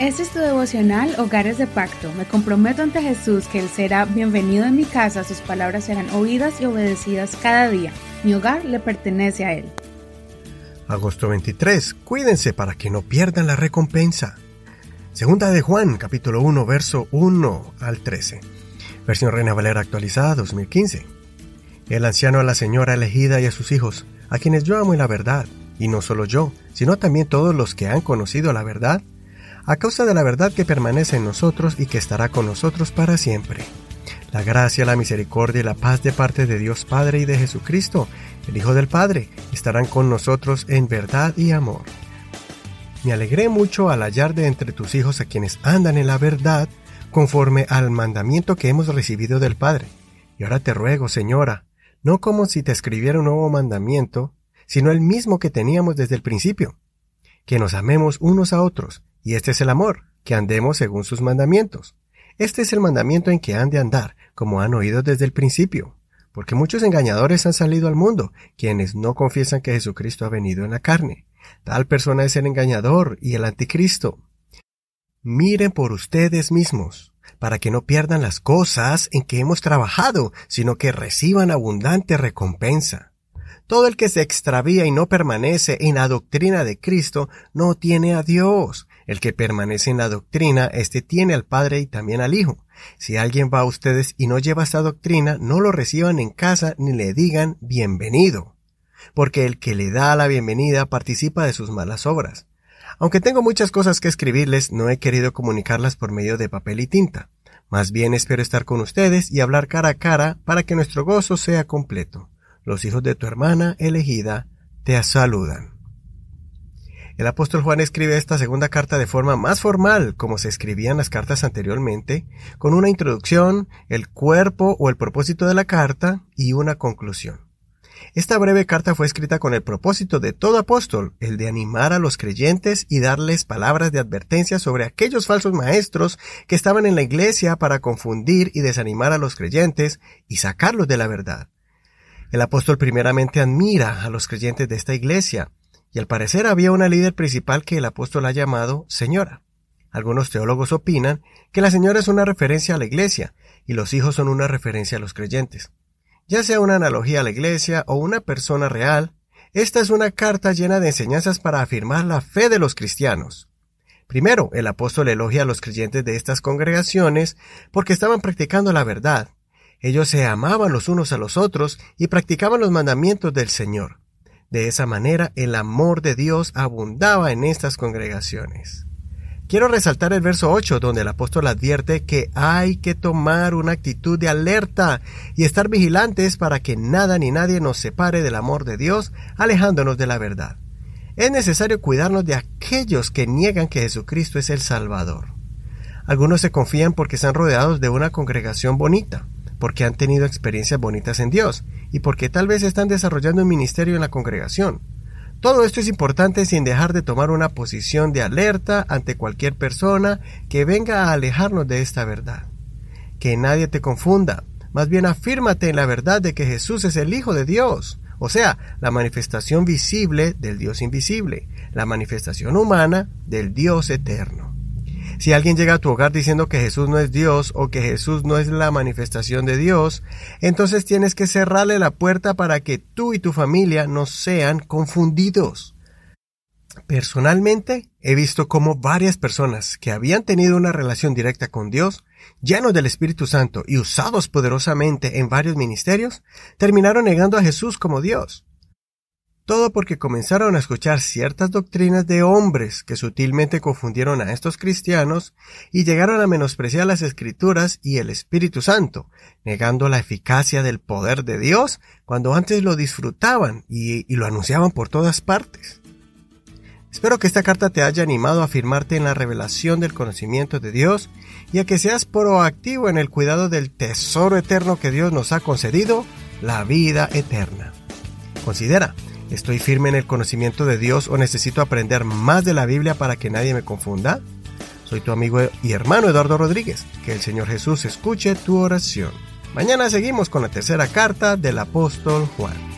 Este es tu devocional Hogares de Pacto. Me comprometo ante Jesús que Él será bienvenido en mi casa, sus palabras serán oídas y obedecidas cada día. Mi hogar le pertenece a Él. Agosto 23. Cuídense para que no pierdan la recompensa. Segunda de Juan, capítulo 1, verso 1 al 13. Versión Reina Valera actualizada 2015. El anciano a la señora elegida y a sus hijos, a quienes yo amo en la verdad, y no solo yo, sino también todos los que han conocido la verdad, a causa de la verdad que permanece en nosotros y que estará con nosotros para siempre. La gracia, la misericordia y la paz de parte de Dios Padre y de Jesucristo, el Hijo del Padre, estarán con nosotros en verdad y amor. Me alegré mucho al hallar de entre tus hijos a quienes andan en la verdad, conforme al mandamiento que hemos recibido del Padre. Y ahora te ruego, Señora, no como si te escribiera un nuevo mandamiento, sino el mismo que teníamos desde el principio, que nos amemos unos a otros, y este es el amor, que andemos según sus mandamientos. Este es el mandamiento en que han de andar, como han oído desde el principio. Porque muchos engañadores han salido al mundo, quienes no confiesan que Jesucristo ha venido en la carne. Tal persona es el engañador y el anticristo. Miren por ustedes mismos, para que no pierdan las cosas en que hemos trabajado, sino que reciban abundante recompensa. Todo el que se extravía y no permanece en la doctrina de Cristo no tiene a Dios. El que permanece en la doctrina, éste tiene al Padre y también al Hijo. Si alguien va a ustedes y no lleva esta doctrina, no lo reciban en casa ni le digan bienvenido. Porque el que le da la bienvenida participa de sus malas obras. Aunque tengo muchas cosas que escribirles, no he querido comunicarlas por medio de papel y tinta. Más bien espero estar con ustedes y hablar cara a cara para que nuestro gozo sea completo los hijos de tu hermana elegida te saludan. El apóstol Juan escribe esta segunda carta de forma más formal, como se escribían las cartas anteriormente, con una introducción, el cuerpo o el propósito de la carta y una conclusión. Esta breve carta fue escrita con el propósito de todo apóstol, el de animar a los creyentes y darles palabras de advertencia sobre aquellos falsos maestros que estaban en la iglesia para confundir y desanimar a los creyentes y sacarlos de la verdad. El apóstol primeramente admira a los creyentes de esta iglesia, y al parecer había una líder principal que el apóstol ha llamado señora. Algunos teólogos opinan que la señora es una referencia a la iglesia, y los hijos son una referencia a los creyentes. Ya sea una analogía a la iglesia o una persona real, esta es una carta llena de enseñanzas para afirmar la fe de los cristianos. Primero, el apóstol elogia a los creyentes de estas congregaciones porque estaban practicando la verdad, ellos se amaban los unos a los otros y practicaban los mandamientos del Señor. De esa manera el amor de Dios abundaba en estas congregaciones. Quiero resaltar el verso 8 donde el apóstol advierte que hay que tomar una actitud de alerta y estar vigilantes para que nada ni nadie nos separe del amor de Dios, alejándonos de la verdad. Es necesario cuidarnos de aquellos que niegan que Jesucristo es el Salvador. Algunos se confían porque están rodeados de una congregación bonita porque han tenido experiencias bonitas en Dios y porque tal vez están desarrollando un ministerio en la congregación. Todo esto es importante sin dejar de tomar una posición de alerta ante cualquier persona que venga a alejarnos de esta verdad. Que nadie te confunda, más bien afírmate en la verdad de que Jesús es el Hijo de Dios, o sea, la manifestación visible del Dios invisible, la manifestación humana del Dios eterno. Si alguien llega a tu hogar diciendo que Jesús no es Dios o que Jesús no es la manifestación de Dios, entonces tienes que cerrarle la puerta para que tú y tu familia no sean confundidos. Personalmente, he visto cómo varias personas que habían tenido una relación directa con Dios, llenos del Espíritu Santo y usados poderosamente en varios ministerios, terminaron negando a Jesús como Dios. Todo porque comenzaron a escuchar ciertas doctrinas de hombres que sutilmente confundieron a estos cristianos y llegaron a menospreciar las escrituras y el Espíritu Santo, negando la eficacia del poder de Dios cuando antes lo disfrutaban y, lo anunciaban por todas partes. Espero que esta carta te haya animado a afirmarte en la revelación del conocimiento de Dios y a que seas proactivo en el cuidado del tesoro eterno que Dios nos ha concedido, la vida eterna. Considera, ¿Estoy firme en el conocimiento de Dios o necesito aprender más de la Biblia para que nadie me confunda? Soy tu amigo y hermano Eduardo Rodríguez. Que el Señor Jesús escuche tu oración. Mañana seguimos con la tercera carta del apóstol Juan.